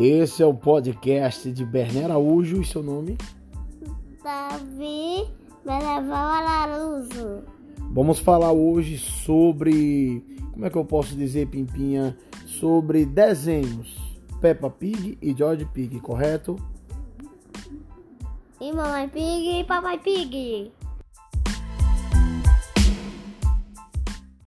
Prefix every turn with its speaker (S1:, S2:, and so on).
S1: Esse é o podcast de Berné Araújo e seu nome?
S2: Davi Beneval Araújo.
S1: Vamos falar hoje sobre, como é que eu posso dizer, Pimpinha, sobre desenhos. Peppa Pig e George Pig, correto?
S2: E Mamãe Pig e Papai Pig.